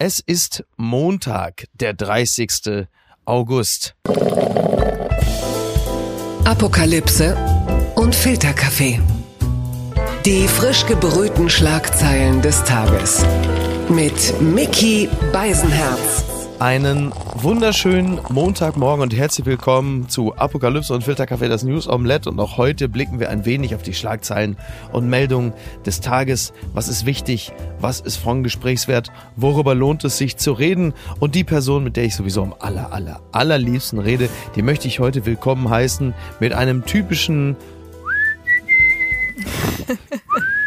Es ist Montag, der 30. August. Apokalypse und Filterkaffee. Die frisch gebrühten Schlagzeilen des Tages. Mit Mickey Beisenherz. Einen wunderschönen Montagmorgen und herzlich willkommen zu Apokalypse und Filterkaffee, das News Omelette. Und auch heute blicken wir ein wenig auf die Schlagzeilen und Meldungen des Tages. Was ist wichtig? Was ist von Gesprächswert? Worüber lohnt es sich zu reden? Und die Person, mit der ich sowieso am aller, aller, allerliebsten rede, die möchte ich heute willkommen heißen mit einem typischen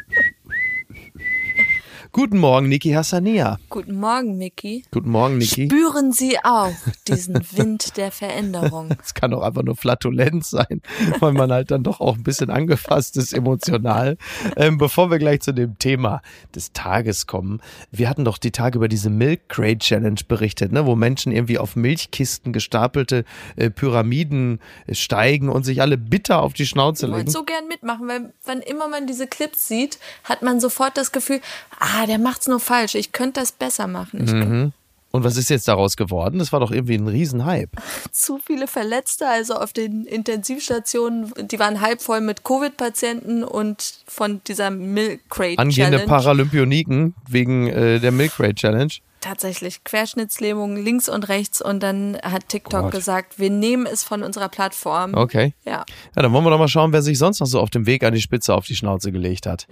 Guten Morgen, Niki Hassania. Guten Morgen, Miki. Guten Morgen, Niki. Spüren Sie auch diesen Wind der Veränderung? Es kann auch einfach nur Flatulenz sein, weil man halt dann doch auch ein bisschen angefasst ist emotional. Ähm, bevor wir gleich zu dem Thema des Tages kommen, wir hatten doch die Tage über diese Milk Crate Challenge berichtet, ne, wo Menschen irgendwie auf Milchkisten gestapelte äh, Pyramiden äh, steigen und sich alle bitter auf die Schnauze Ich legen. wollte so gern mitmachen, weil wann immer man diese Clips sieht, hat man sofort das Gefühl, ah, der macht's nur falsch. Ich könnte das besser machen. Könnte Und was ist jetzt daraus geworden? Das war doch irgendwie ein Riesenhype. zu viele Verletzte, also auf den Intensivstationen, die waren halb voll mit Covid-Patienten und von dieser Milk Crate Angehende Challenge. Paralympioniken wegen äh, der Milk Crate Challenge. Tatsächlich Querschnittslähmung links und rechts und dann hat TikTok Gott. gesagt, wir nehmen es von unserer Plattform. Okay. Ja. Ja, dann wollen wir doch mal schauen, wer sich sonst noch so auf dem Weg an die Spitze auf die Schnauze gelegt hat.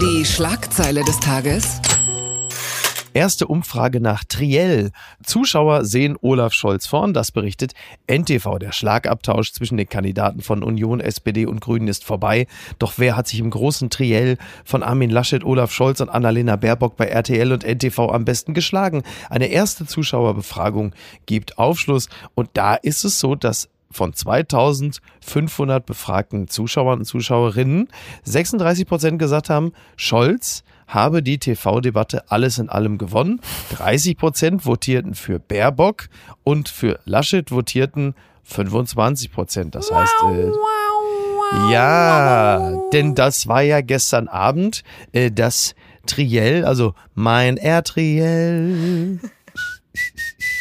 Die Schlagzeile des Tages. Erste Umfrage nach Triell. Zuschauer sehen Olaf Scholz vorn, das berichtet NTV. Der Schlagabtausch zwischen den Kandidaten von Union, SPD und Grünen ist vorbei. Doch wer hat sich im großen Triell von Armin Laschet, Olaf Scholz und Annalena Baerbock bei RTL und NTV am besten geschlagen? Eine erste Zuschauerbefragung gibt Aufschluss und da ist es so, dass von 2500 befragten Zuschauern und Zuschauerinnen 36 Prozent gesagt haben, Scholz habe die TV-Debatte alles in allem gewonnen. 30 Prozent votierten für Baerbock und für Laschet votierten 25 Prozent. Das heißt, äh, ja, denn das war ja gestern Abend äh, das Triell, also mein R-Triell.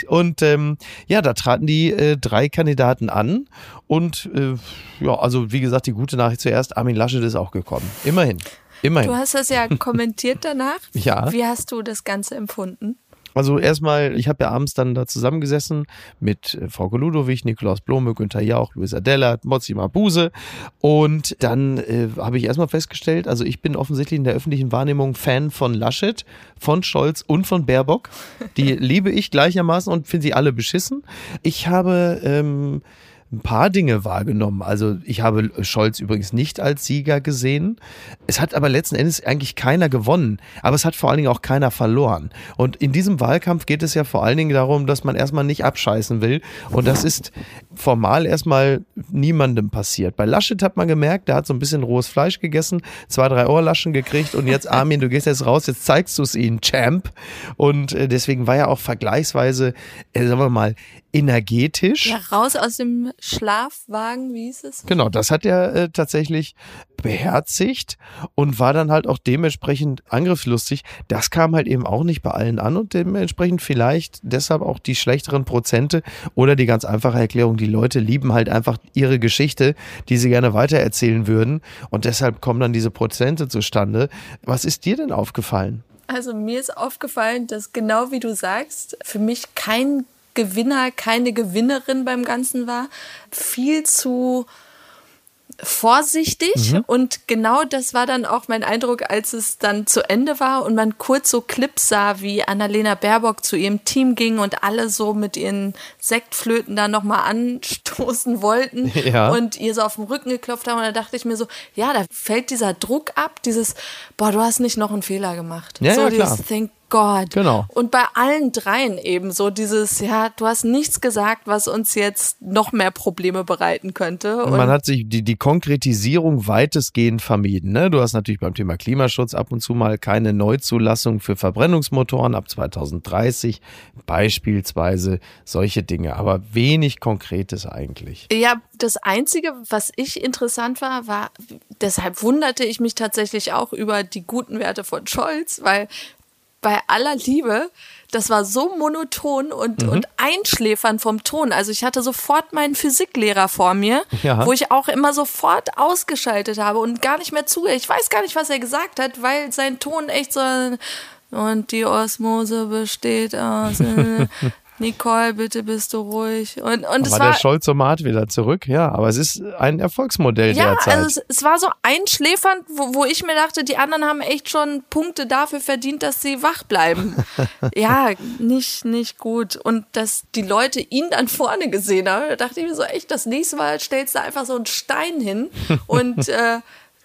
Und ähm, ja, da traten die äh, drei Kandidaten an. Und äh, ja, also wie gesagt, die gute Nachricht zuerst, Armin Laschet ist auch gekommen. Immerhin. Immerhin. Du hast das ja kommentiert danach. Ja. Wie hast du das Ganze empfunden? Also erstmal, ich habe ja abends dann da zusammengesessen mit äh, Frau Ludowig, Nikolaus Blome, Günther Jauch, Luisa Dellert, Mozzi Mabuse und dann äh, habe ich erstmal festgestellt, also ich bin offensichtlich in der öffentlichen Wahrnehmung Fan von Laschet, von Scholz und von Baerbock. Die liebe ich gleichermaßen und finde sie alle beschissen. Ich habe ähm, ein paar Dinge wahrgenommen. Also ich habe Scholz übrigens nicht als Sieger gesehen. Es hat aber letzten Endes eigentlich keiner gewonnen. Aber es hat vor allen Dingen auch keiner verloren. Und in diesem Wahlkampf geht es ja vor allen Dingen darum, dass man erstmal nicht abscheißen will. Und das ist formal erstmal niemandem passiert. Bei Laschet hat man gemerkt, der hat so ein bisschen rohes Fleisch gegessen, zwei, drei Ohrlaschen gekriegt und jetzt Armin, du gehst jetzt raus, jetzt zeigst du es ihnen, Champ. Und äh, deswegen war er auch vergleichsweise, äh, sagen wir mal, energetisch. Ja, raus aus dem Schlafwagen, wie hieß es? Genau, das hat er äh, tatsächlich beherzigt und war dann halt auch dementsprechend angriffslustig. Das kam halt eben auch nicht bei allen an und dementsprechend vielleicht deshalb auch die schlechteren Prozente oder die ganz einfache Erklärung, die Leute lieben halt einfach ihre Geschichte, die sie gerne weitererzählen würden und deshalb kommen dann diese Prozente zustande. Was ist dir denn aufgefallen? Also mir ist aufgefallen, dass genau wie du sagst, für mich kein Gewinner, keine Gewinnerin beim Ganzen war. Viel zu vorsichtig und genau das war dann auch mein Eindruck, als es dann zu Ende war und man kurz so Clips sah, wie Annalena Baerbock zu ihrem Team ging und alle so mit ihren Sektflöten da nochmal anstoßen wollten Ja. und ihr so auf den Rücken geklopft haben und da dachte ich mir so, ja, da fällt dieser Druck ab, dieses, boah, du hast nicht noch einen Fehler gemacht. Ja, so ja, dieses, klar. thank God. Genau. Und bei allen dreien eben so dieses, ja, du hast nichts gesagt, was uns jetzt noch mehr Probleme bereiten könnte. Und man hat sich die, die Konkretisierung weitestgehend vermieden. Ne? Du hast natürlich beim Thema Klimaschutz ab und zu mal keine Neuzulassung für Verbrennungsmotoren ab 2030, beispielsweise solche Dinge, aber wenig Konkretes eigentlich. Ja, das Einzige, was ich interessant war, war, deshalb wunderte ich mich tatsächlich auch über die guten Werte von Scholz, weil bei aller Liebe, das war so monoton und, mhm. und einschläfern vom Ton. Also ich hatte sofort meinen Physiklehrer vor mir, ja. wo ich auch immer sofort ausgeschaltet habe und gar nicht mehr zugehört. Ich weiß gar nicht, was er gesagt hat, weil sein Ton echt so und die Osmose besteht aus. Nicole, bitte bist du ruhig. Und, und aber es war der Scholzomat wieder zurück, ja. Aber es ist ein Erfolgsmodell ja, derzeit. Ja, also es, es, war so einschläfernd, wo, wo ich mir dachte, die anderen haben echt schon Punkte dafür verdient, dass sie wach bleiben. ja, nicht, nicht gut. Und dass die Leute ihn dann vorne gesehen haben, da dachte ich mir so echt, das nächste Mal stellst du einfach so einen Stein hin und äh,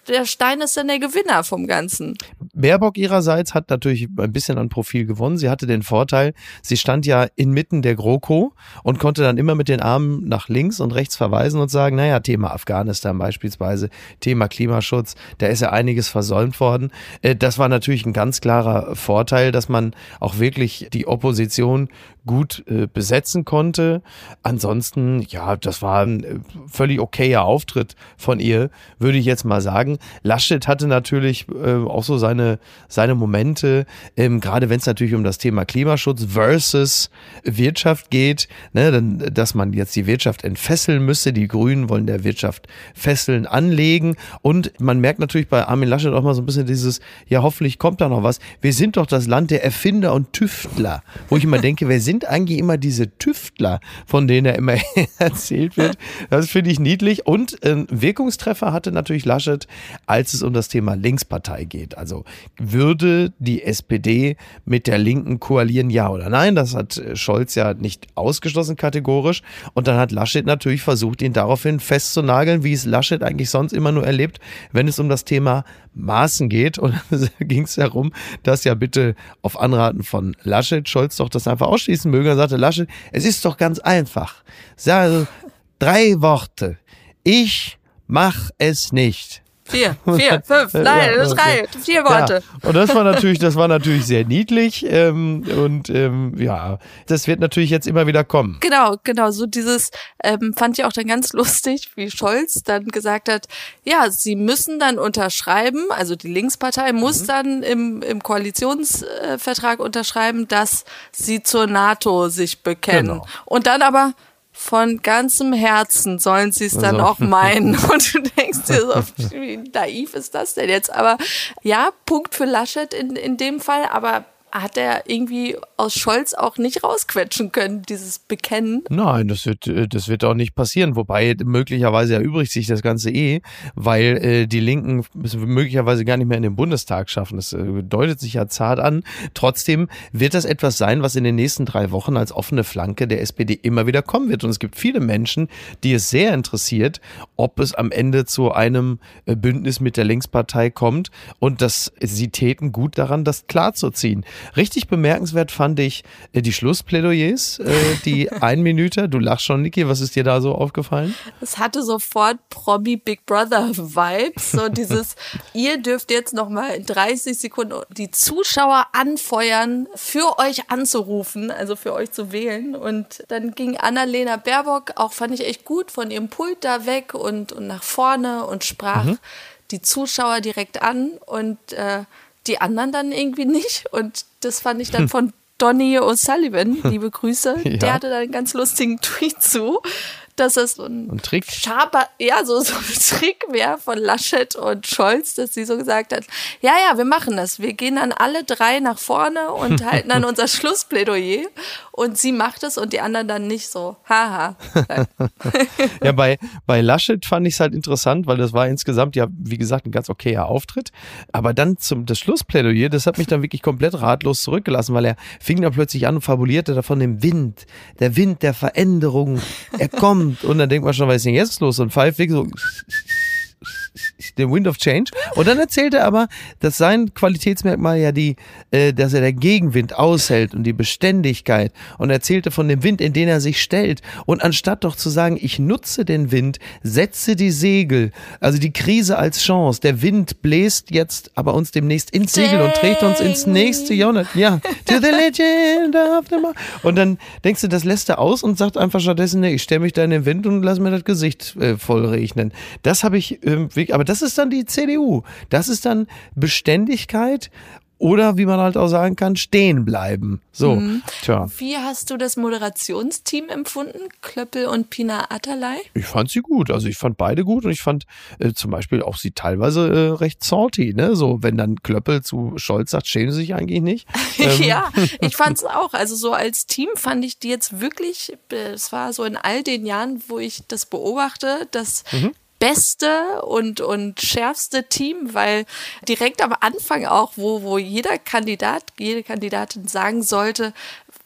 der Stein ist dann der Gewinner vom Ganzen. Baerbock ihrerseits hat natürlich ein bisschen an Profil gewonnen. Sie hatte den Vorteil, sie stand ja inmitten der GroKo und konnte dann immer mit den Armen nach links und rechts verweisen und sagen, naja, Thema Afghanistan beispielsweise, Thema Klimaschutz, da ist ja einiges versäumt worden. Äh, das war natürlich ein ganz klarer Vorteil, dass man auch wirklich die Opposition gut äh, besetzen konnte. Ansonsten, ja, das war ein äh, völlig okayer Auftritt von ihr, würde ich jetzt mal sagen. Laschet hatte natürlich äh, auch so seine, seine Momente, ähm, gerade wenn es natürlich um das Thema Klimaschutz versus Wirtschaft geht, ne, dann, dass man jetzt die Wirtschaft entfesseln müsse. Die Grünen wollen der Wirtschaft Fesseln anlegen. Und man merkt natürlich bei Armin Laschet auch mal so ein bisschen dieses, ja, hoffentlich kommt da noch was. Wir sind doch das Land der Erfinder und Tüftler, wo ich immer denke, wer sind sind eigentlich immer diese Tüftler, von denen er immer erzählt wird. Das finde ich niedlich. Und äh, Wirkungstreffer hatte natürlich Laschet, als es um das Thema Linkspartei geht. Also würde die SPD mit der Linken koalieren, ja oder nein? Das hat äh, Scholz ja nicht ausgeschlossen kategorisch. Und dann hat Laschet natürlich versucht, ihn daraufhin festzunageln, wie es Laschet eigentlich sonst immer nur erlebt, wenn es um das Thema Maßen geht. Und ging es darum, dass ja bitte auf Anraten von Laschet Scholz doch das einfach ausschließen möge. Und sagte Laschet, es ist doch ganz einfach. Sage drei Worte. Ich mach es nicht. Vier, vier, fünf, nein, ja, drei, vier Worte. Ja. Und das war natürlich, das war natürlich sehr niedlich. Ähm, und ähm, ja, das wird natürlich jetzt immer wieder kommen. Genau, genau. So dieses ähm, fand ich auch dann ganz lustig, wie Scholz dann gesagt hat, ja, sie müssen dann unterschreiben, also die Linkspartei muss mhm. dann im, im Koalitionsvertrag unterschreiben, dass sie zur NATO sich bekennen. Genau. Und dann aber von ganzem Herzen sollen sie es dann also. auch meinen. Und du denkst dir so, wie naiv ist das denn jetzt? Aber ja, Punkt für Laschet in, in dem Fall, aber hat er irgendwie aus Scholz auch nicht rausquetschen können, dieses Bekennen. Nein, das wird, äh, das wird auch nicht passieren. Wobei möglicherweise erübrigt sich das Ganze eh, weil äh, die Linken möglicherweise gar nicht mehr in den Bundestag schaffen. Das äh, deutet sich ja zart an. Trotzdem wird das etwas sein, was in den nächsten drei Wochen als offene Flanke der SPD immer wieder kommen wird. Und es gibt viele Menschen, die es sehr interessiert, ob es am Ende zu einem äh, Bündnis mit der Linkspartei kommt. Und dass sie täten gut daran, das klarzuziehen. Richtig bemerkenswert fand ich äh, die Schlussplädoyers, äh, die ein Minute. Du lachst schon, Niki, was ist dir da so aufgefallen? Es hatte sofort Promi Big Brother Vibes. So dieses, ihr dürft jetzt nochmal in 30 Sekunden die Zuschauer anfeuern, für euch anzurufen, also für euch zu wählen. Und dann ging Annalena Baerbock, auch fand ich echt gut, von ihrem Pult da weg und, und nach vorne und sprach mhm. die Zuschauer direkt an und äh, die anderen dann irgendwie nicht. Und das fand ich dann von Donny O'Sullivan, liebe Grüße. Ja. Der hatte da einen ganz lustigen Tweet zu, dass es so ein, ein Trick. Schaber, ja, so, so ein Trick wäre von Laschet und Scholz, dass sie so gesagt hat, ja, ja, wir machen das. Wir gehen dann alle drei nach vorne und halten dann unser Schlussplädoyer und sie macht es und die anderen dann nicht so. Haha. ja, bei, bei Laschet fand ich es halt interessant, weil das war insgesamt ja, wie gesagt, ein ganz okayer Auftritt. Aber dann zum das Schlussplädoyer, das hat mich dann wirklich komplett ratlos zurückgelassen, weil er fing dann plötzlich an und fabulierte davon dem Wind, der Wind der Veränderung, er kommt. Und dann denkt man schon, was ist denn jetzt los? Und Pfeif so den Wind of Change. Und dann erzählt er aber, dass sein Qualitätsmerkmal ja die, äh, dass er der Gegenwind aushält und die Beständigkeit. Und erzählte von dem Wind, in den er sich stellt. Und anstatt doch zu sagen, ich nutze den Wind, setze die Segel, also die Krise als Chance. Der Wind bläst jetzt aber uns demnächst ins Segel und trägt uns ins nächste Jahrhundert. Ja, to the legend of the Mar Und dann denkst du, das lässt er aus und sagt einfach stattdessen, nee, ich stelle mich da in den Wind und lass mir das Gesicht äh, voll regnen. Das habe ich, ähm, aber das ist dann die CDU. Das ist dann Beständigkeit oder wie man halt auch sagen kann, stehen bleiben. So, mhm. tja. Wie hast du das Moderationsteam empfunden, Klöppel und Pina Atalay? Ich fand sie gut. Also ich fand beide gut und ich fand äh, zum Beispiel auch sie teilweise äh, recht salty. Ne? So, wenn dann Klöppel zu Scholz sagt, schämen sie sich eigentlich nicht. Ähm. ja, ich fand es auch. Also so als Team fand ich die jetzt wirklich, es war so in all den Jahren, wo ich das beobachte, dass mhm beste und, und schärfste Team, weil direkt am Anfang auch, wo, wo jeder Kandidat, jede Kandidatin sagen sollte,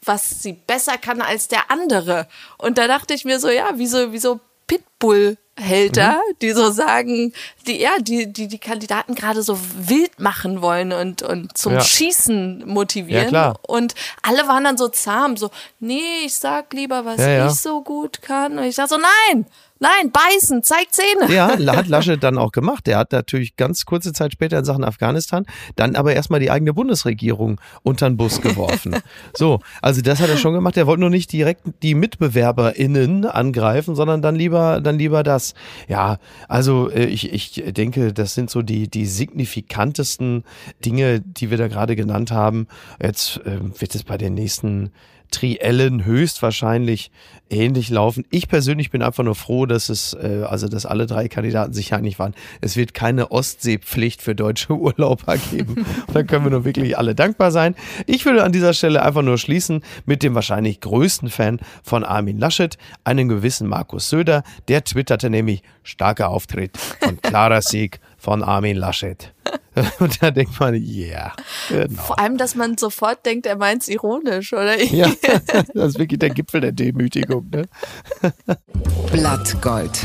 was sie besser kann als der andere. Und da dachte ich mir so, ja, wieso, wieso Pitbull Hälter, mhm. die so sagen, die ja, die die die Kandidaten gerade so wild machen wollen und und zum ja. Schießen motivieren ja, und alle waren dann so zahm, so nee, ich sag lieber, was ja, ich so gut kann und ich sag so nein, Nein, beißen, zeig Zähne. Ja, hat Laschet dann auch gemacht. Der hat natürlich ganz kurze Zeit später in Sachen Afghanistan dann aber erstmal die eigene Bundesregierung unter den Bus geworfen. so, also das hat er schon gemacht. Er wollte nur nicht direkt die MitbewerberInnen angreifen, sondern dann lieber, dann lieber das. Ja, also äh, ich, ich denke, das sind so die, die signifikantesten Dinge, die wir da gerade genannt haben. Jetzt äh, wird es bei den nächsten Triellen höchstwahrscheinlich ähnlich laufen. Ich persönlich bin einfach nur froh, dass es, äh, also dass alle drei Kandidaten sich einig waren. Es wird keine Ostseepflicht für deutsche Urlauber geben. da können wir nur wirklich alle dankbar sein. Ich würde an dieser Stelle einfach nur schließen mit dem wahrscheinlich größten Fan von Armin Laschet, einem gewissen Markus Söder. Der twitterte nämlich starker Auftritt und klarer Sieg von Armin Laschet. Und da denkt man, ja. Yeah, genau. Vor allem, dass man sofort denkt, er meint es ironisch, oder? Ja, das ist wirklich der Gipfel der Demütigung. Ne? Blattgold.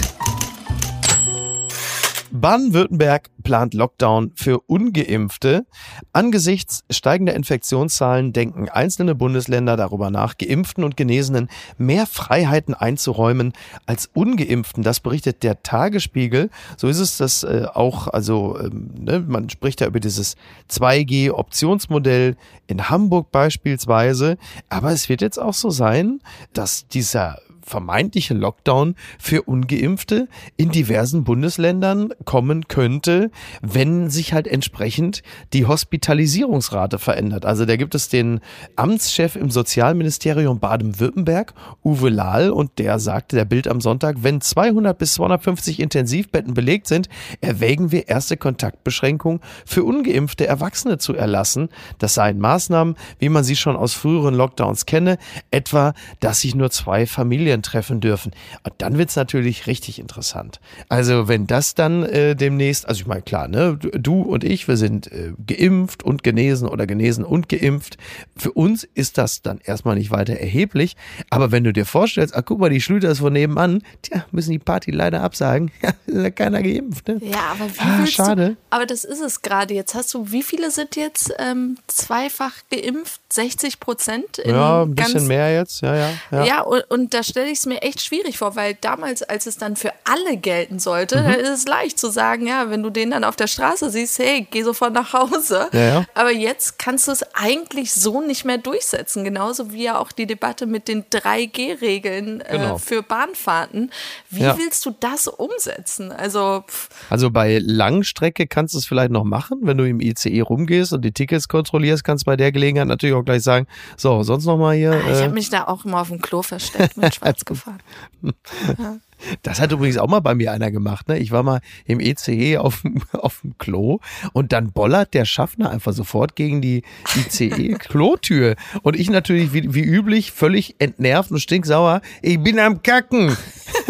Baden-Württemberg plant Lockdown für ungeimpfte. Angesichts steigender Infektionszahlen denken einzelne Bundesländer darüber nach, geimpften und Genesenen mehr Freiheiten einzuräumen als ungeimpften. Das berichtet der Tagesspiegel. So ist es das äh, auch, also ähm, ne, man spricht ja über dieses 2G-Optionsmodell in Hamburg beispielsweise. Aber es wird jetzt auch so sein, dass dieser vermeintliche Lockdown für ungeimpfte in diversen Bundesländern kommen könnte, wenn sich halt entsprechend die Hospitalisierungsrate verändert. Also da gibt es den Amtschef im Sozialministerium Baden-Württemberg, Uwe Lahl, und der sagte der Bild am Sonntag, wenn 200 bis 250 Intensivbetten belegt sind, erwägen wir erste Kontaktbeschränkungen für ungeimpfte Erwachsene zu erlassen. Das seien Maßnahmen, wie man sie schon aus früheren Lockdowns kenne, etwa, dass sich nur zwei Familien Familien treffen dürfen. Und dann wird's natürlich richtig interessant. Also wenn das dann äh, demnächst, also ich meine klar, ne, du und ich, wir sind äh, geimpft und genesen oder genesen und geimpft. Für uns ist das dann erstmal nicht weiter erheblich. Aber wenn du dir vorstellst, ah, guck mal, die Schlüter ist von nebenan, tja, müssen die Party leider absagen. Ja, ist ja keiner geimpft. Ne? Ja, aber wie ah, schade. Du, aber das ist es gerade. Jetzt hast du, wie viele sind jetzt ähm, zweifach geimpft? 60 Prozent? Ja, ein bisschen mehr jetzt. Ja, ja. Ja, ja und, und da stelle ich es mir echt schwierig vor, weil damals, als es dann für alle gelten sollte, mhm. ist es leicht zu sagen, ja, wenn du den dann auf der Straße siehst, hey, geh sofort nach Hause. Ja, ja. Aber jetzt kannst du es eigentlich so nicht mehr durchsetzen. Genauso wie ja auch die Debatte mit den 3G-Regeln äh, genau. für Bahnfahrten. Wie ja. willst du das umsetzen? Also, also bei Langstrecke kannst du es vielleicht noch machen, wenn du im ICE rumgehst und die Tickets kontrollierst, kannst du bei der Gelegenheit natürlich auch gleich sagen, so, sonst noch mal hier. Ah, ich äh, habe mich da auch immer auf dem Klo versteckt mit Schwarz gefahren. Ja. Das hat übrigens auch mal bei mir einer gemacht. Ne? Ich war mal im ECE auf, auf dem Klo und dann bollert der Schaffner einfach sofort gegen die ICE-Klotür. Und ich natürlich wie, wie üblich völlig entnervt und stinksauer. Ich bin am Kacken.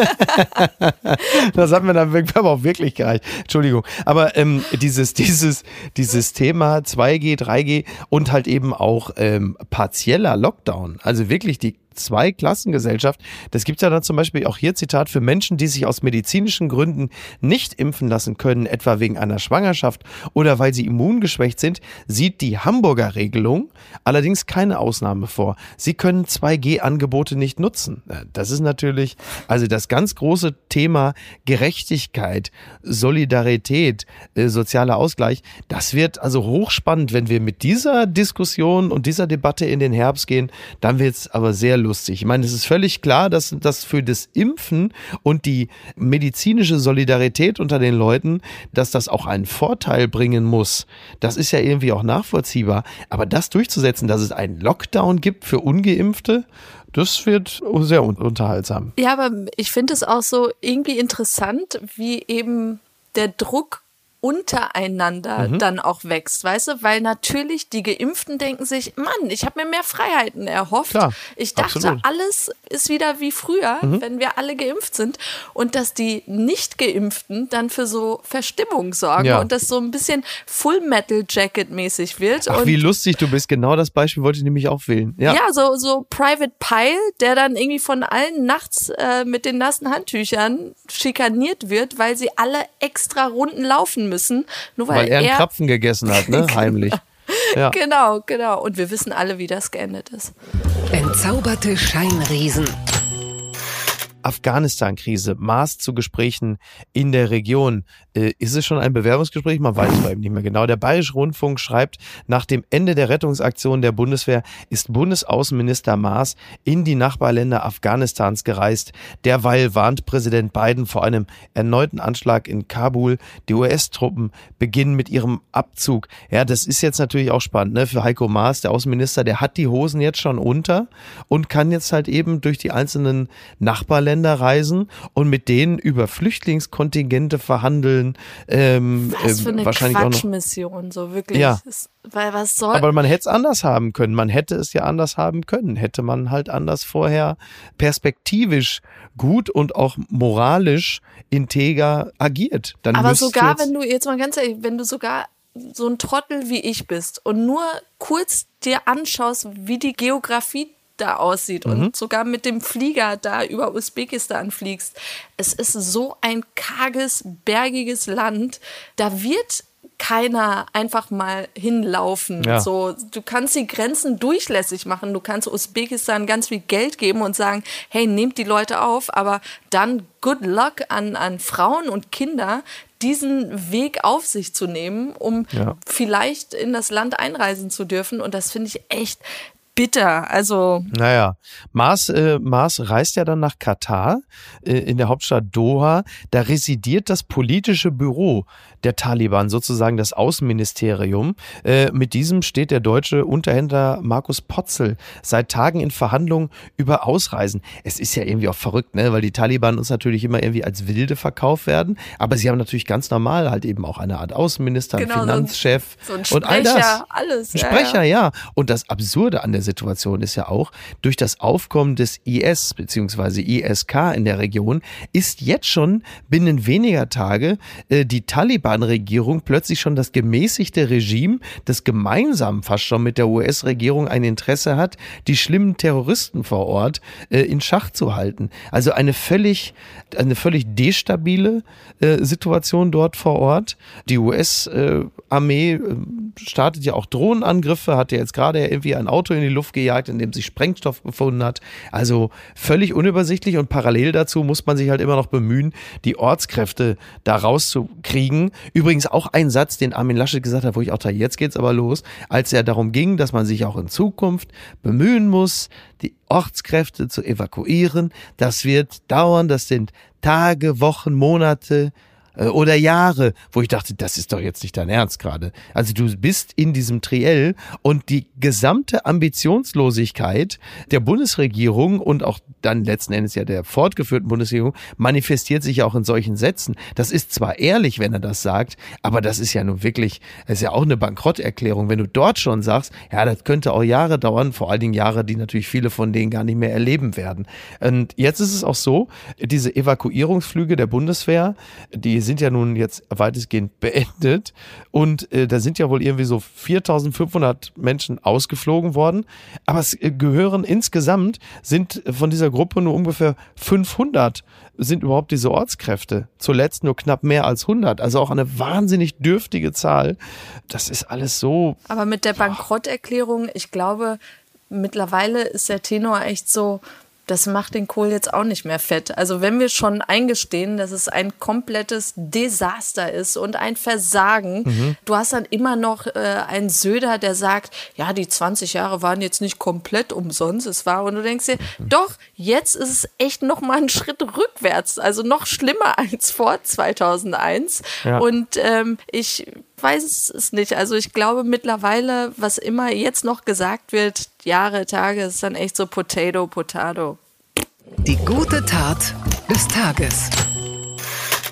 das hat mir dann aber auch wirklich gereicht. Entschuldigung. Aber ähm, dieses, dieses, dieses Thema 2G, 3G und halt eben auch ähm, partieller Lockdown, also wirklich die Zwei-Klassengesellschaft. Das gibt ja dann zum Beispiel auch hier Zitat für Menschen, die sich aus medizinischen Gründen nicht impfen lassen können, etwa wegen einer Schwangerschaft oder weil sie immungeschwächt sind, sieht die Hamburger Regelung allerdings keine Ausnahme vor. Sie können 2G-Angebote nicht nutzen. Das ist natürlich, also das ganz große Thema Gerechtigkeit, Solidarität, äh, sozialer Ausgleich, das wird also hochspannend, wenn wir mit dieser Diskussion und dieser Debatte in den Herbst gehen, dann wird es aber sehr lustig. Ich meine, es ist völlig klar, dass das für das Impfen und die medizinische Solidarität unter den Leuten, dass das auch einen Vorteil bringen muss. Das ist ja irgendwie auch nachvollziehbar. Aber das durchzusetzen, dass es einen Lockdown gibt für Ungeimpfte, das wird sehr unterhaltsam. Ja, aber ich finde es auch so irgendwie interessant, wie eben der Druck untereinander mhm. dann auch wächst, weißt du? Weil natürlich die Geimpften denken sich, Mann, ich habe mir mehr Freiheiten erhofft. Klar, ich dachte, absolut. alles ist wieder wie früher, mhm. wenn wir alle geimpft sind. Und dass die Nicht-Geimpften dann für so Verstimmung sorgen ja. und das so ein bisschen Full-Metal-Jacket-mäßig wird. Ach, und wie lustig du bist. Genau das Beispiel wollte ich nämlich auch wählen. Ja, ja so, so Private Pile, der dann irgendwie von allen nachts äh, mit den nassen Handtüchern schikaniert wird, weil sie alle extra Runden laufen müssen. Nur weil, weil er einen Krapfen gegessen hat, ne? Heimlich. Ja. Genau, genau. Und wir wissen alle, wie das geendet ist. Entzauberte Scheinriesen. Afghanistan-Krise, Maß zu Gesprächen in der Region. Äh, ist es schon ein Bewerbungsgespräch? Man weiß es eben nicht mehr genau. Der Bayerische Rundfunk schreibt, nach dem Ende der Rettungsaktion der Bundeswehr ist Bundesaußenminister Maas in die Nachbarländer Afghanistans gereist. Derweil warnt Präsident Biden vor einem erneuten Anschlag in Kabul. Die US-Truppen beginnen mit ihrem Abzug. Ja, das ist jetzt natürlich auch spannend ne? für Heiko Maas, der Außenminister. Der hat die Hosen jetzt schon unter und kann jetzt halt eben durch die einzelnen Nachbarländer reisen und mit denen über Flüchtlingskontingente verhandeln. Ähm, was für eine wahrscheinlich Quatschmission, so wirklich. Ja. Ist, weil was soll. Aber man hätte es anders haben können. Man hätte es ja anders haben können. Hätte man halt anders vorher perspektivisch gut und auch moralisch integer agiert. Dann Aber sogar, wenn du jetzt mal ganz ehrlich, wenn du sogar so ein Trottel wie ich bist und nur kurz dir anschaust, wie die Geografie da aussieht mhm. und sogar mit dem Flieger da über Usbekistan fliegst. Es ist so ein karges, bergiges Land. Da wird keiner einfach mal hinlaufen. Ja. So, du kannst die Grenzen durchlässig machen. Du kannst Usbekistan ganz viel Geld geben und sagen, hey, nehmt die Leute auf, aber dann good luck an, an Frauen und Kinder, diesen Weg auf sich zu nehmen, um ja. vielleicht in das Land einreisen zu dürfen. Und das finde ich echt bitter. Also. Naja, Mars, äh, Mars reist ja dann nach Katar, äh, in der Hauptstadt Doha. Da residiert das politische Büro der Taliban, sozusagen das Außenministerium. Äh, mit diesem steht der deutsche Unterhändler Markus Potzel seit Tagen in Verhandlungen über Ausreisen. Es ist ja irgendwie auch verrückt, ne? weil die Taliban uns natürlich immer irgendwie als Wilde verkauft werden. Aber sie haben natürlich ganz normal halt eben auch eine Art Außenminister, genau, Finanzchef so ein, so ein Sprecher, und all das. Alles, ein Sprecher, ja, ja. Und das Absurde an der Situation ist ja auch, durch das Aufkommen des IS bzw. ISK in der Region ist jetzt schon binnen weniger Tage äh, die Taliban-Regierung plötzlich schon das gemäßigte Regime, das gemeinsam fast schon mit der US-Regierung ein Interesse hat, die schlimmen Terroristen vor Ort äh, in Schach zu halten. Also eine völlig, eine völlig destabile äh, Situation dort vor Ort. Die US-Armee äh, startet ja auch Drohnenangriffe, hat ja jetzt gerade irgendwie ein Auto in die Luft gejagt, in dem sich Sprengstoff befunden hat. Also völlig unübersichtlich und parallel dazu muss man sich halt immer noch bemühen, die Ortskräfte da rauszukriegen. Übrigens auch ein Satz, den Armin Laschet gesagt hat, wo ich auch dachte, jetzt geht's aber los, als er darum ging, dass man sich auch in Zukunft bemühen muss, die Ortskräfte zu evakuieren. Das wird dauern, das sind Tage, Wochen, Monate, oder Jahre, wo ich dachte, das ist doch jetzt nicht dein Ernst gerade. Also du bist in diesem Triell und die gesamte Ambitionslosigkeit der Bundesregierung und auch dann letzten Endes ja der fortgeführten Bundesregierung manifestiert sich auch in solchen Sätzen. Das ist zwar ehrlich, wenn er das sagt, aber das ist ja nun wirklich, das ist ja auch eine Bankrotterklärung, wenn du dort schon sagst, ja, das könnte auch Jahre dauern, vor allen Dingen Jahre, die natürlich viele von denen gar nicht mehr erleben werden. Und jetzt ist es auch so, diese Evakuierungsflüge der Bundeswehr, die sind ja nun jetzt weitestgehend beendet und äh, da sind ja wohl irgendwie so 4500 Menschen ausgeflogen worden, aber es äh, gehören insgesamt sind von dieser Gruppe nur ungefähr 500 sind überhaupt diese Ortskräfte. Zuletzt nur knapp mehr als 100. Also auch eine wahnsinnig dürftige Zahl. Das ist alles so. Aber mit der Bankrotterklärung, ich glaube, mittlerweile ist der Tenor echt so, das macht den Kohl jetzt auch nicht mehr fett. Also wenn wir schon eingestehen, dass es ein komplettes Desaster ist und ein Versagen, mhm. du hast dann immer noch äh, einen Söder, der sagt, ja, die 20 Jahre waren jetzt nicht komplett umsonst, es war und du denkst dir, doch, jetzt ist es echt noch mal ein Schritt rückwärts, also noch schlimmer als vor 2001 ja. und ähm, ich weiß es nicht. Also ich glaube mittlerweile, was immer jetzt noch gesagt wird, Jahre, Tage, ist dann echt so Potato, Potato. Die gute Tat des Tages.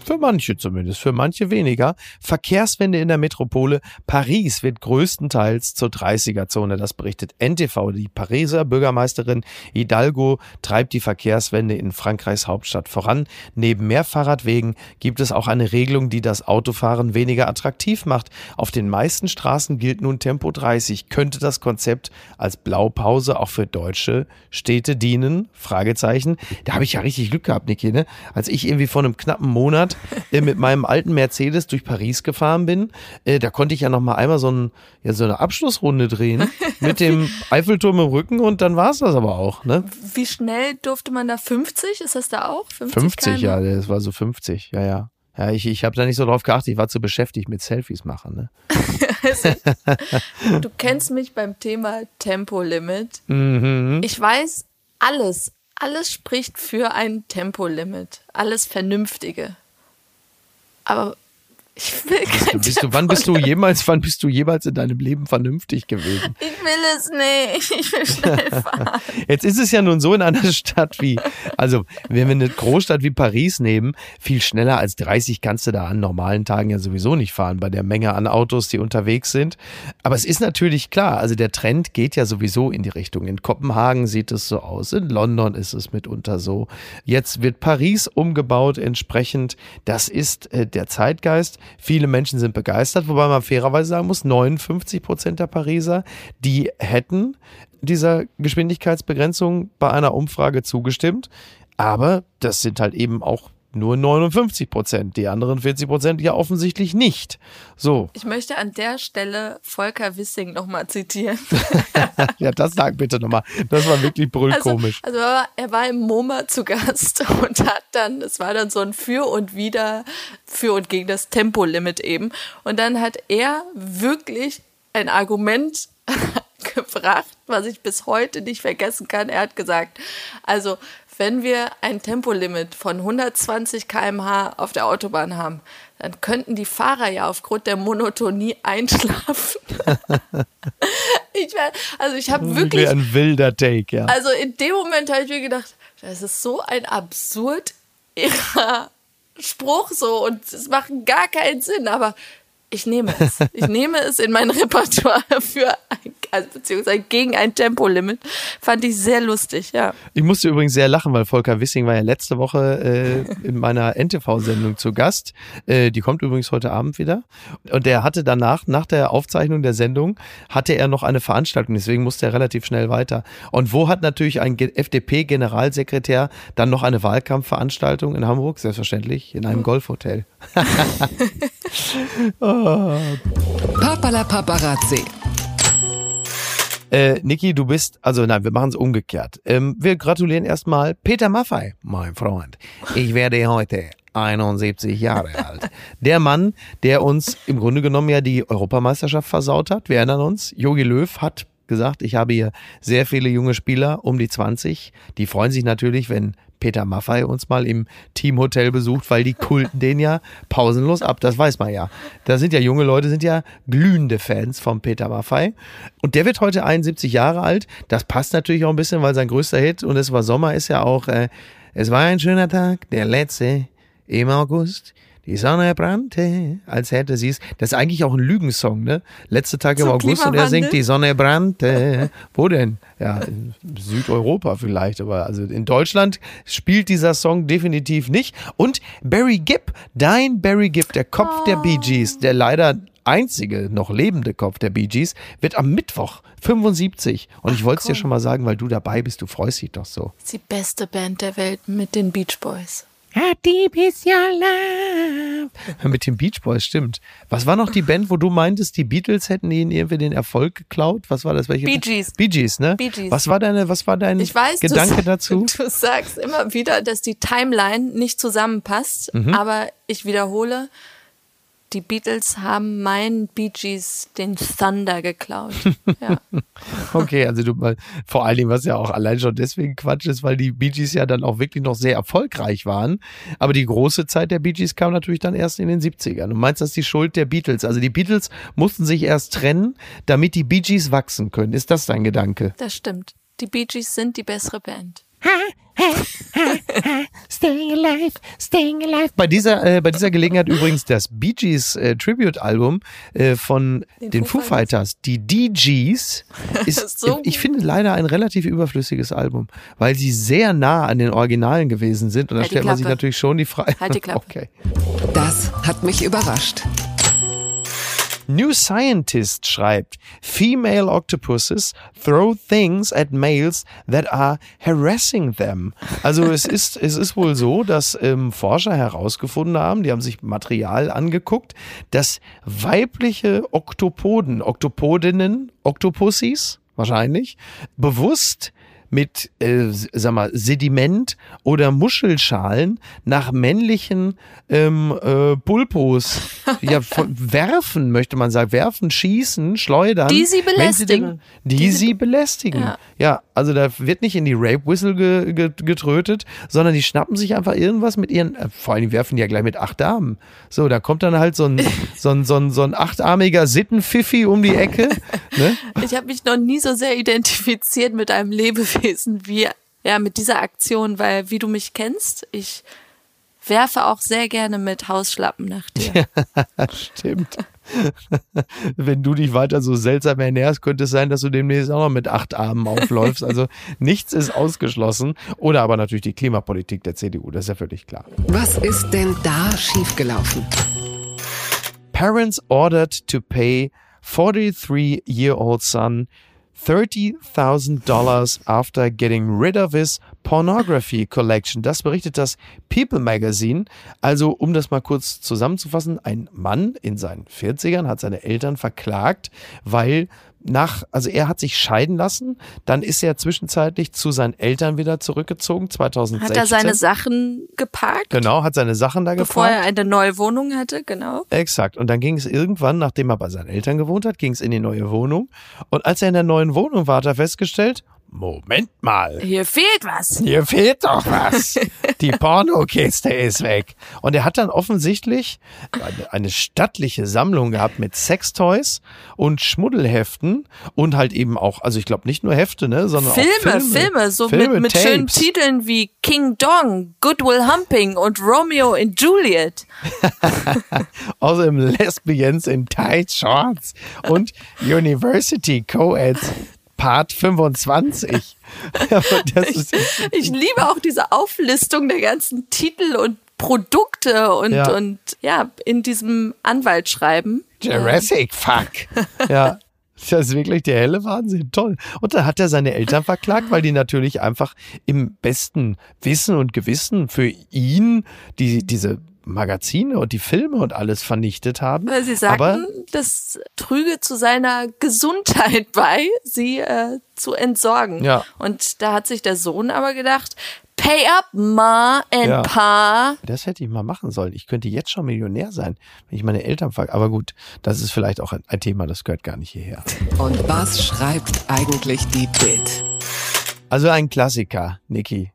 Für manche zumindest, für manche weniger. Verkehrswende in der Metropole. Paris wird größtenteils zur 30er-Zone. Das berichtet NTV. Die Pariser Bürgermeisterin Hidalgo treibt die Verkehrswende in Frankreichs Hauptstadt voran. Neben mehr Fahrradwegen gibt es auch eine Regelung, die das Autofahren weniger attraktiv macht. Auf den meisten Straßen gilt nun Tempo 30. Könnte das Konzept als Blaupause auch für deutsche Städte dienen? Fragezeichen. Da habe ich ja richtig Glück gehabt, Niki, ne? Als ich irgendwie vor einem knappen Monat äh, mit meinem alten Mercedes durch Paris gefahren bin, äh, da konnte ich ja noch mal einmal so, ein, ja, so eine Abschlussrunde drehen mit dem Eiffelturm im Rücken und dann war es das aber auch. Ne? Wie schnell durfte man da 50? Ist das da auch? 50, 50 ja, das war so 50, ja, ja. Ja, ich, ich habe da nicht so drauf geachtet, ich war zu beschäftigt mit Selfies machen. Ne? du kennst mich beim Thema Tempolimit. Mhm. Ich weiß alles, alles spricht für ein Tempolimit. Alles Vernünftige aber ich will kein bist du, wann bist du jemals, wann bist du jemals in deinem Leben vernünftig gewesen? Ich will es nicht. Ich will schnell fahren. Jetzt ist es ja nun so in einer Stadt wie, also wenn wir eine Großstadt wie Paris nehmen, viel schneller als 30 kannst du da an normalen Tagen ja sowieso nicht fahren, bei der Menge an Autos, die unterwegs sind. Aber es ist natürlich klar, also der Trend geht ja sowieso in die Richtung. In Kopenhagen sieht es so aus, in London ist es mitunter so. Jetzt wird Paris umgebaut entsprechend. Das ist äh, der Zeitgeist. Viele Menschen sind begeistert, wobei man fairerweise sagen muss, 59 Prozent der Pariser, die hätten dieser Geschwindigkeitsbegrenzung bei einer Umfrage zugestimmt. Aber das sind halt eben auch nur 59 Prozent. Die anderen 40 Prozent ja offensichtlich nicht. So. Ich möchte an der Stelle Volker Wissing nochmal zitieren. ja, das sag bitte nochmal. Das war wirklich brüllkomisch. Also, also er war im MoMA zu Gast und hat dann, es war dann so ein Für und Wider, für und gegen das Tempolimit eben. Und dann hat er wirklich ein Argument gebracht, was ich bis heute nicht vergessen kann. Er hat gesagt, also wenn wir ein Tempolimit von 120 km/h auf der Autobahn haben, dann könnten die Fahrer ja aufgrund der Monotonie einschlafen. ich war, also ich habe wirklich ein wilder Take, ja. Also in dem Moment habe ich mir gedacht, das ist so ein absurd ihrer Spruch so und es macht gar keinen Sinn, aber ich nehme es. Ich nehme es in mein Repertoire für ein, also beziehungsweise gegen ein Tempolimit. Fand ich sehr lustig, ja. Ich musste übrigens sehr lachen, weil Volker Wissing war ja letzte Woche äh, in meiner NTV-Sendung zu Gast. Äh, die kommt übrigens heute Abend wieder. Und der hatte danach, nach der Aufzeichnung der Sendung, hatte er noch eine Veranstaltung. Deswegen musste er relativ schnell weiter. Und wo hat natürlich ein FDP-Generalsekretär dann noch eine Wahlkampfveranstaltung in Hamburg? Selbstverständlich in einem Golfhotel. oh. Papala Paparazzi. Äh, Niki, du bist, also nein, wir machen es umgekehrt. Ähm, wir gratulieren erstmal Peter Maffei, mein Freund. Ich werde heute 71 Jahre alt. Der Mann, der uns im Grunde genommen ja die Europameisterschaft versaut hat. Wir erinnern uns, Jogi Löw hat gesagt, ich habe hier sehr viele junge Spieler um die 20. Die freuen sich natürlich, wenn Peter Maffei uns mal im Teamhotel besucht, weil die kulten den ja pausenlos ab. Das weiß man ja. Da sind ja junge Leute, sind ja glühende Fans von Peter Maffei. Und der wird heute 71 Jahre alt. Das passt natürlich auch ein bisschen, weil sein größter Hit, und es war Sommer, ist ja auch, äh, es war ein schöner Tag, der letzte im August. Die Sonne brannte, als hätte sie es. Das ist eigentlich auch ein Lügensong, ne? Letzter Tag im August und er singt, die Sonne brannte. Wo denn? Ja, in Südeuropa vielleicht, aber also in Deutschland spielt dieser Song definitiv nicht. Und Barry Gibb, dein Barry Gibb, der Kopf oh. der Bee Gees, der leider einzige noch lebende Kopf der Bee Gees, wird am Mittwoch 75. Und ich wollte es dir schon mal sagen, weil du dabei bist, du freust dich doch so. Das ist die beste Band der Welt mit den Beach Boys. How deep is your love? Mit den Beach Boys, stimmt. Was war noch die Band, wo du meintest, die Beatles hätten ihnen irgendwie den Erfolg geklaut? Was war das? Welche? Bee Gees. Bee Gees, ne? Bee Gees. Was war deine, was war dein Ich weiß, Gedanke du, dazu? Du sagst immer wieder, dass die Timeline nicht zusammenpasst, Mhm. aber ich wiederhole, die Beatles haben meinen Bee Gees den Thunder geklaut. Ja. Okay, also du mal, vor allen Dingen, was ja auch allein schon deswegen Quatsch ist, weil die Bee Gees ja dann auch wirklich noch sehr erfolgreich waren. Aber die große Zeit der Bee Gees kam natürlich dann erst in den 70ern. Du meinst, das ist die Schuld der Beatles? Also die Beatles mussten sich erst trennen, damit die Bee Gees wachsen können. Ist das dein Gedanke? Das stimmt. Die Bee Gees sind die bessere Band. Staying alive, staying alive. Bei dieser, äh, bei dieser Gelegenheit übrigens das Bee Gees äh, Tribute-Album äh, von den, Den Foo Foo Fighters, die DGs, ist, So ich finde leider ein relativ überflüssiges Album, weil sie sehr nah an den Originalen gewesen sind. Und da Halt stellt man sich natürlich schon die Frage. Halt die Klappe. Okay. Das hat mich überrascht. New Scientist schreibt, Female octopuses throw things at males that are harassing them. Also es ist, es ist wohl so, dass ähm, Forscher herausgefunden haben, die haben sich Material angeguckt, dass weibliche Oktopoden, Oktopodinnen, Octopussies wahrscheinlich, bewusst mit, äh, sag mal, Sediment oder Muschelschalen nach männlichen ähm, äh, Pulpos ja, von, werfen, möchte man sagen, werfen, schießen, schleudern. Die sie wenn sie denn- belästigen. Die, Die sie belästigen. Ja. Ja. also da wird nicht in die Rape Whistle ge, ge, getrötet, sondern die schnappen sich einfach irgendwas mit ihren, äh, vor allem die werfen die ja gleich mit acht Armen. So, da kommt dann halt so ein, so ein, so ein, so ein achtarmiger Sittenpfiffi um die Ecke. Ne? Ich habe mich noch nie so sehr identifiziert mit einem Lebewesen wie ja mit dieser Aktion, weil wie du mich kennst, ich werfe auch sehr gerne mit Hausschlappen nach dir. Stimmt. Wenn du dich weiter so seltsam ernährst, könnte es sein, dass du demnächst auch noch mit acht Armen aufläufst. Also nichts ist ausgeschlossen. Oder aber natürlich die Klimapolitik der CDU, das ist ja völlig klar. Was ist denn da schiefgelaufen? Parents ordered to pay 43-year-old son $30,000 after getting rid of his pornography collection. Das berichtet das People Magazine. Also, um das mal kurz zusammenzufassen, ein Mann in seinen 40ern hat seine Eltern verklagt, weil nach, also er hat sich scheiden lassen, dann ist er zwischenzeitlich zu seinen Eltern wieder zurückgezogen, 2016. Hat er seine Sachen geparkt, Genau, hat seine Sachen da bevor geparkt. er eine neue Wohnung hatte, genau. Exakt. Und dann ging es irgendwann, nachdem er bei seinen Eltern gewohnt hat, ging es in die neue Wohnung. Und als er in der neuen Wohnung war, hat er festgestellt, Moment mal, Hier fehlt was. hier fehlt doch was. Die Pornokiste ist weg. Und er hat dann offensichtlich eine, eine stattliche Sammlung gehabt mit Sextoys und Schmuddelheften und halt eben auch, also ich glaube nicht nur Hefte, ne, sondern Filme, auch Filme. Filme, so Filme, mit, mit schönen. Titeln wie King Dong, Goodwill Humping und Romeo and Juliet. Außerdem Lesbians in Tight Shorts und University Co-eds Part 25. Aber das ist, Ich liebe auch diese Auflistung der ganzen Titel und Produkte und Ja. und ja, in diesem Anwaltsschreiben. Jurassic Fuck. Ja. Das ist wirklich der helle Wahnsinn. Toll. Und da hat er seine Eltern verklagt, weil die natürlich einfach im besten Wissen und Gewissen für ihn die, diese Magazine und die Filme und alles vernichtet haben. Weil sie sagten, Aber das trüge zu seiner Gesundheit bei, sie äh, zu entsorgen. Ja. Und da hat sich der Sohn aber gedacht, pay up, Ma and Ja. Pa. das hätte ich mal machen sollen. Ich könnte jetzt schon Millionär sein, wenn ich meine Eltern verklage. Aber gut, das ist vielleicht auch ein, ein Thema, das gehört gar nicht hierher. Und was schreibt eigentlich die Bild? Also ein Klassiker, Niki.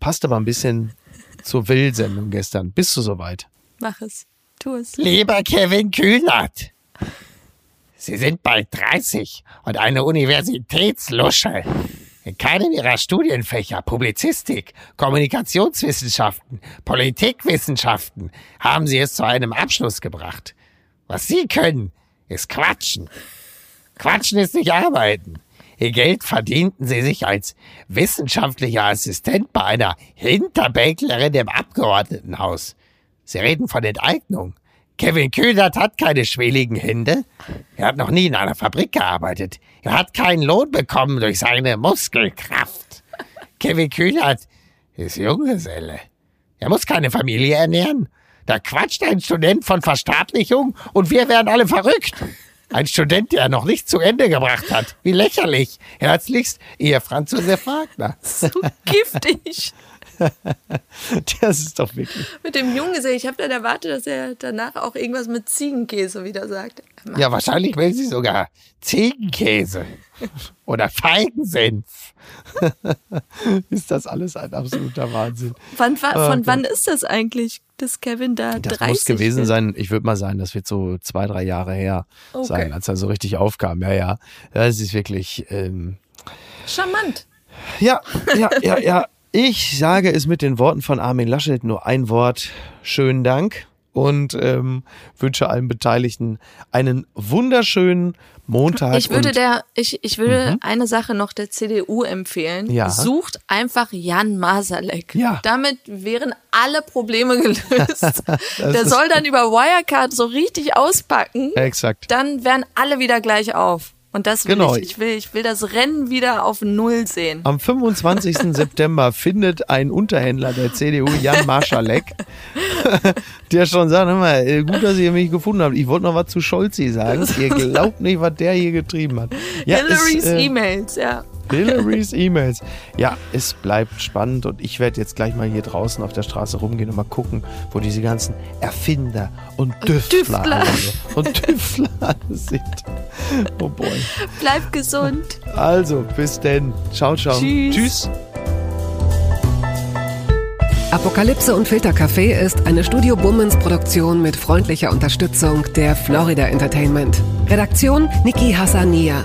Passt aber ein bisschen zur Will-Sendung gestern. Bist du soweit? Mach es. Tu es. Lieber Kevin Kühnert, Sie sind bald 30 und eine Universitätslusche. In keinem Ihrer Studienfächer Publizistik, Kommunikationswissenschaften, Politikwissenschaften haben Sie es zu einem Abschluss gebracht. Was Sie können, ist Quatschen. Quatschen ist nicht arbeiten. Ihr Geld verdienten Sie sich als wissenschaftlicher Assistent bei einer Hinterbänklerin im Abgeordnetenhaus. Sie reden von Enteignung. Kevin Kühnert hat keine schweligen Hände. Er hat noch nie in einer Fabrik gearbeitet. Er hat keinen Lohn bekommen durch seine Muskelkraft. Kevin Kühnert ist Junggeselle. Er muss keine Familie ernähren. Da quatscht ein Student von Verstaatlichung und wir werden alle verrückt. Ein Student, der noch nicht zu Ende gebracht hat. Wie lächerlich. Herzlichst, ihr Franz Josef Wagner. So giftig. Das ist doch wirklich. mit dem Jungen gesehen. Ich habe dann erwartet, dass er danach auch irgendwas mit Ziegenkäse wieder sagt. Ja, wahrscheinlich will sie sogar Ziegenkäse oder Feigensenf. Ist das alles ein absoluter Wahnsinn. Wann, wa- Oh von Gott. wann ist das eigentlich, dass Kevin da Das 30 muss gewesen wird? sein, ich würde mal sagen, das wird so zwei, drei Jahre her Okay. sein, als er so richtig aufkam. Ja, ja. Das ist wirklich. Ähm, Charmant. ja, ja, ja, ja. Ich sage es mit den Worten von Armin Laschet nur ein Wort. Schönen Dank und ähm, wünsche allen Beteiligten einen wunderschönen Montag. Ich würde der, ich, ich würde eine Sache noch der CDU empfehlen. Mhm. Ja. Sucht einfach Jan Masalek. Ja. Damit wären alle Probleme gelöst. der soll dann über Wirecard so richtig auspacken. Exakt. Dann wären alle wieder gleich auf. Und das will Genau. ich. Ich will, ich will das Rennen wieder auf Null sehen. Am 25. September findet ein Unterhändler der CDU, Jan Marschalek, der schon sagt, hör mal, äh, gut, dass ihr mich gefunden habt. Ich wollte noch was zu Scholzi sagen. Ihr glaubt nicht, was der hier getrieben hat. Ja, Hillary's äh, E-Mails, ja. Hillary's E-Mails. Ja, es bleibt spannend und ich werde jetzt gleich mal hier draußen auf der Straße rumgehen und mal gucken, wo diese ganzen Erfinder und Düftler, Düftler. alle so- und Düftler alle sind. Oh boy. Bleib gesund. Also, bis denn. Ciao, ciao. Tschüss. Tschüss. Apokalypse und Filtercafé ist eine Studio Bummens Produktion mit freundlicher Unterstützung der Florida Entertainment. Redaktion Niki Hassania.